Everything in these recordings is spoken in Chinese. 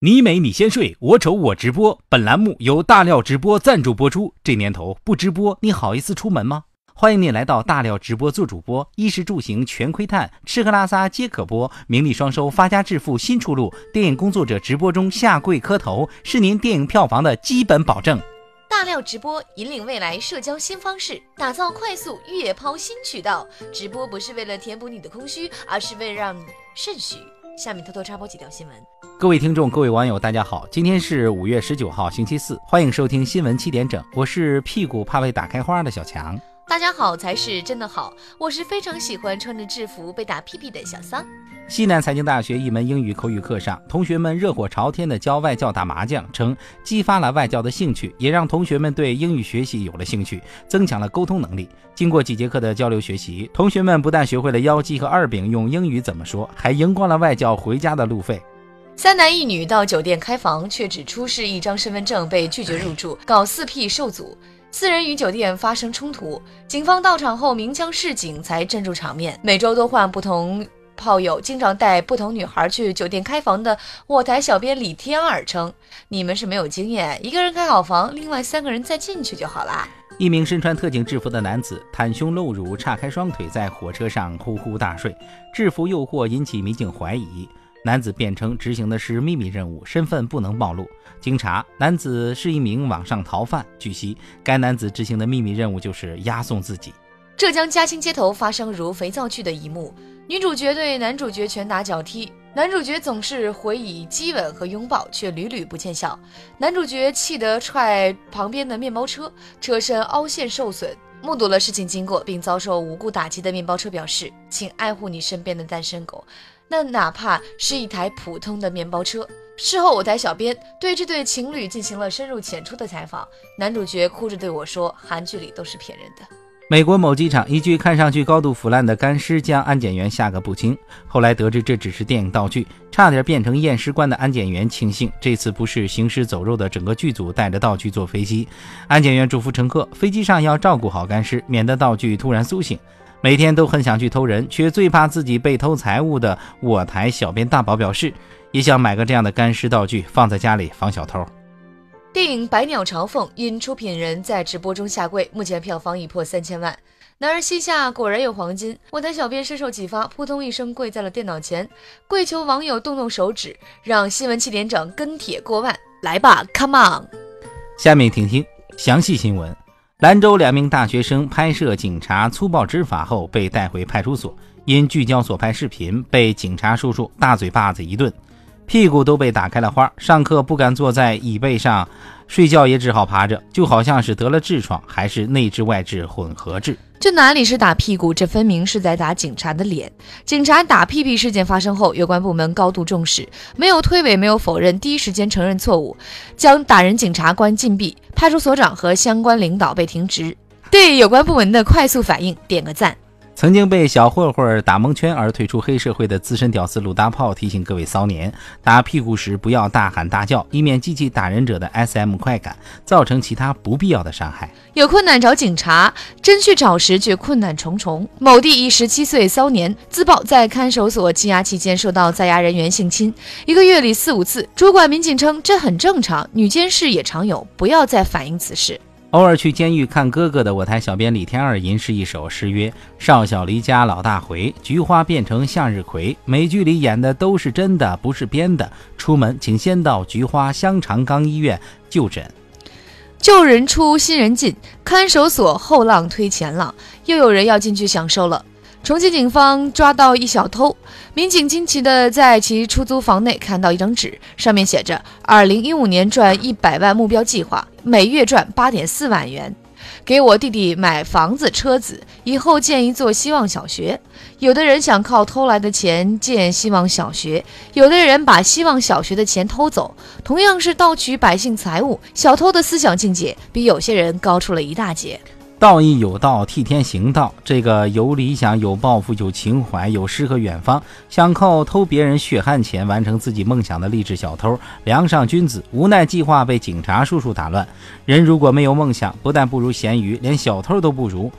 你美你先睡，我丑我直播。本栏目由大料直播赞助播出。这年头不直播，你好意思出门吗？欢迎你来到大料直播做主播，衣食住行全窥探，吃喝拉撒皆可播，名利双收，发家致富新出路。电影工作者直播中下跪磕头，是您电影票房的基本保证。大料直播引领未来社交新方式，打造快速月抛新渠道。直播不是为了填补你的空虚，而是为了让你肾虚。下面偷偷插播几条新闻。各位听众，各位网友，大家好，今天是五月十九号，星期四，欢迎收听新闻七点整，我是屁股怕被打开花的小强。大家好才是真的好，我是非常喜欢穿着制服被打屁屁的小桑。西南财经大学一门英语口语课上，同学们热火朝天的教外教打麻将，称激发了外教的兴趣，也让同学们对英语学习有了兴趣，增强了沟通能力。经过几节课的交流学习，同学们不但学会了幺鸡和二饼用英语怎么说，还赢光了外教回家的路费。三男一女到酒店开房，却只出示一张身份证，被拒绝入住，搞四 P 受阻。四人与酒店发生冲突，警方到场后鸣枪示警才镇住场面。每周都换不同。炮友经常带不同女孩去酒店开房的卧台小编李天二称：“你们是没有经验，一个人开好房，另外三个人再进去就好啦。”一名身穿特警制服的男子袒胸露乳，叉开双腿，在火车上呼呼大睡。制服诱惑引起民警怀疑，男子辩称执行的是秘密任务，身份不能暴露。经查，男子是一名网上逃犯。据悉，该男子执行的秘密任务就是押送自己。浙江嘉兴街头发生如肥皂剧的一幕。女主角对男主角拳打脚踢，男主角总是回以激吻和拥抱，却屡屡不见效。男主角气得踹旁边的面包车，车身凹陷受损。目睹了事情经过并遭受无故打击的面包车表示：“请爱护你身边的单身狗，那哪怕是一台普通的面包车。”事后，我台小编对这对情侣进行了深入浅出的采访，男主角哭着对我说：“韩剧里都是骗人的。”美国某机场，一具看上去高度腐烂的干尸将安检员吓个不轻。后来得知这只是电影道具，差点变成验尸官的安检员庆幸这次不是行尸走肉的整个剧组带着道具坐飞机。安检员嘱咐乘客，飞机上要照顾好干尸，免得道具突然苏醒。每天都很想去偷人，却最怕自己被偷财物的我台小编大宝表示，也想买个这样的干尸道具放在家里防小偷。电影《百鸟朝凤》因出品人在直播中下跪，目前票房已破三千万。男儿膝下果然有黄金，我台小编深受启发，扑通一声跪在了电脑前，跪求网友动动手指，让新闻七点整跟帖过万。来吧，Come on！下面听听详细新闻：兰州两名大学生拍摄警察粗暴执法后被带回派出所，因聚焦所拍视频，被警察叔叔大嘴巴子一顿。屁股都被打开了花，上课不敢坐在椅背上，睡觉也只好趴着，就好像是得了痔疮，还是内痔外痔混合痔。这哪里是打屁股，这分明是在打警察的脸。警察打屁屁事件发生后，有关部门高度重视，没有推诿，没有否认，第一时间承认错误，将打人警察关禁闭，派出所长和相关领导被停职。对有关部门的快速反应点个赞。曾经被小混混打蒙圈而退出黑社会的资深屌丝鲁大炮提醒各位骚年：打屁股时不要大喊大叫，以免激起打人者的 SM 快感，造成其他不必要的伤害。有困难找警察，真去找时却困难重重。某地一十七岁骚年自曝在看守所羁押期间受到在押人员性侵，一个月里四五次。主管民警称这很正常，女监事也常有，不要再反映此事。偶尔去监狱看哥哥的我台小编李天二吟诗一首，诗曰：“少小离家老大回，菊花变成向日葵。美剧里演的都是真的，不是编的。出门请先到菊花香肠岗医院就诊。旧人出新人进，看守所后浪推前浪，又有人要进去享受了。”重庆警方抓到一小偷，民警惊奇地在其出租房内看到一张纸，上面写着“二零一五年赚一百万目标计划，每月赚八点四万元，给我弟弟买房子车子，以后建一座希望小学。”有的人想靠偷来的钱建希望小学，有的人把希望小学的钱偷走。同样是盗取百姓财物，小偷的思想境界比有些人高出了一大截。道义有道，替天行道。这个有理想、有抱负、有情怀、有诗和远方，想靠偷别人血汗钱完成自己梦想的励志小偷，梁上君子，无奈计划被警察叔叔打乱。人如果没有梦想，不但不如咸鱼，连小偷都不如。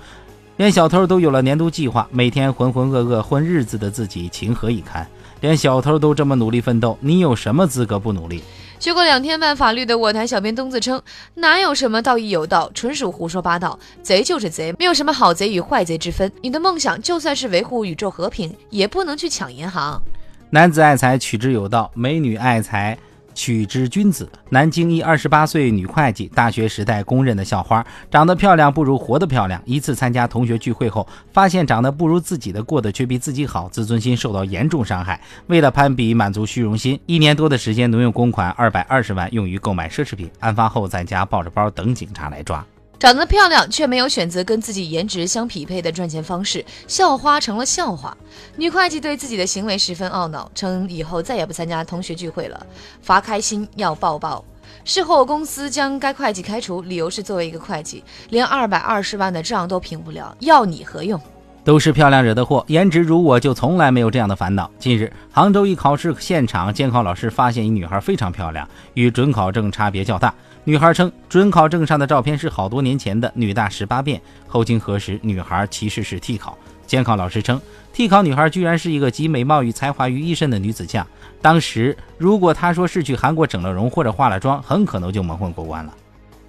连小偷都有了年度计划，每天浑浑噩噩混日子的自己，情何以堪？连小偷都这么努力奋斗，你有什么资格不努力？学过两天半法律的我台小编东子称，哪有什么道义有道，纯属胡说八道。贼就是贼，没有什么好贼与坏贼之分。你的梦想就算是维护宇宙和平，也不能去抢银行。男子爱财取之有道，美女爱财。取之君子。南京一二十八岁女会计，大学时代公认的校花，长得漂亮不如活得漂亮。一次参加同学聚会后，发现长得不如自己的过得却比自己好，自尊心受到严重伤害。为了攀比满足虚荣心，一年多的时间挪用公款二百二十万用于购买奢侈品。案发后在家抱着包等警察来抓。长得漂亮却没有选择跟自己颜值相匹配的赚钱方式，校花成了笑话。女会计对自己的行为十分懊恼，称以后再也不参加同学聚会了，罚开心要抱抱。事后公司将该会计开除，理由是作为一个会计，连二百二十万的账都平不了，要你何用？都是漂亮惹的祸，颜值如我就从来没有这样的烦恼。近日，杭州一考试现场，监考老师发现一女孩非常漂亮，与准考证差别较大。女孩称，准考证上的照片是好多年前的，女大十八变。后经核实，女孩其实是替考。监考老师称，替考女孩居然是一个集美貌与才华于一身的女子将。当时，如果她说是去韩国整了容或者化了妆，很可能就蒙混过关了。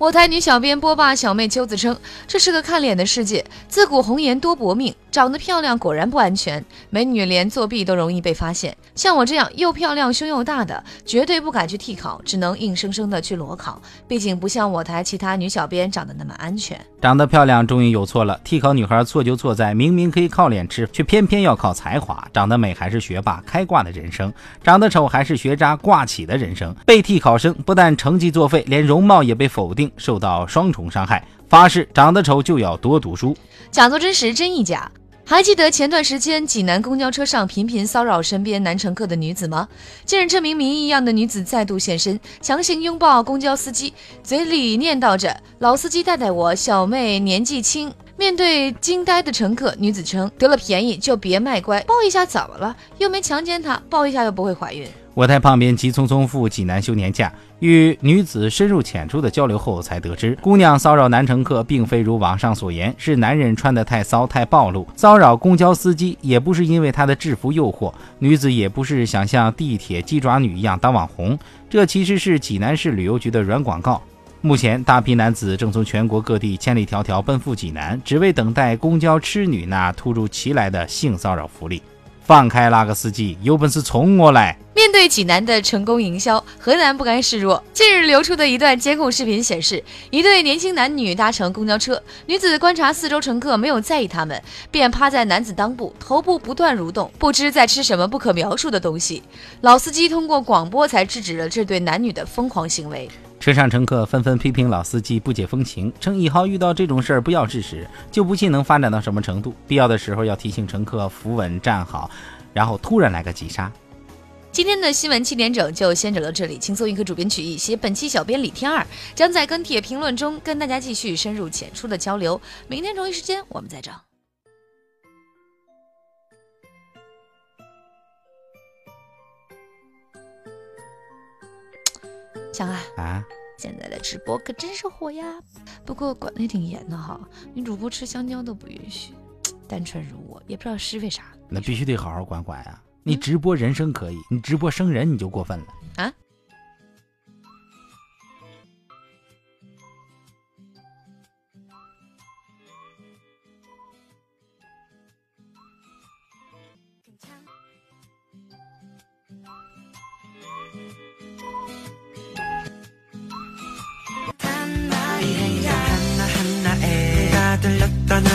我台女小编波霸小妹秋子称，这是个看脸的世界，自古红颜多薄命。长得漂亮果然不安全，美女连作弊都容易被发现。像我这样又漂亮胸又大的，绝对不敢去替考，只能硬生生的去裸考。毕竟不像我台其他女小编长得那么安全。长得漂亮终于有错了，替考女孩错就错在明明可以靠脸吃，却偏偏要靠才华。长得美还是学霸开挂的人生，长得丑还是学渣挂起的人生。被替考生不但成绩作废，连容貌也被否定，受到双重伤害。发誓长得丑就要多读书，假作真实真亦假。还记得前段时间济南公交车上频频骚扰身边男乘客的女子吗？近日，这名谜一样的女子再度现身，强行拥抱公交司机，嘴里念叨着“老司机带带我，小妹年纪轻”。面对惊呆的乘客，女子称：“得了便宜就别卖乖，抱一下怎么了？又没强奸她，抱一下又不会怀孕。”我在旁边急匆匆赴济南休年假，与女子深入浅出的交流后，才得知姑娘骚扰男乘客，并非如网上所言，是男人穿得太骚太暴露。骚扰公交司机也不是因为他的制服诱惑，女子也不是想像地铁鸡爪女一样当网红，这其实是济南市旅游局的软广告。目前，大批男子正从全国各地千里迢迢奔赴济南，只为等待公交痴女那突如其来的性骚扰福利。放开那个司机，有本事冲我来！面对济南的成功营销，河南不甘示弱。近日流出的一段监控视频显示，一对年轻男女搭乘公交车，女子观察四周乘客没有在意他们，便趴在男子裆部，头部不断蠕动，不知在吃什么不可描述的东西。老司机通过广播才制止了这对男女的疯狂行为。车上乘客纷纷批评老司机不解风情，称以后遇到这种事儿不要制止，就不信能发展到什么程度。必要的时候要提醒乘客扶稳站好，然后突然来个急刹。今天的新闻七点整就先整到这里，轻松一刻主编曲艺，写本期小编李天二将在跟帖评论中跟大家继续深入浅出的交流。明天同一时间我们再整。强啊啊！现在的直播可真是火呀，不过管的挺严的哈，女主播吃香蕉都不允许。单纯如我，也不知道是为啥。那必须得好好管管呀！你直播人生可以，你直播生人你就过分了啊！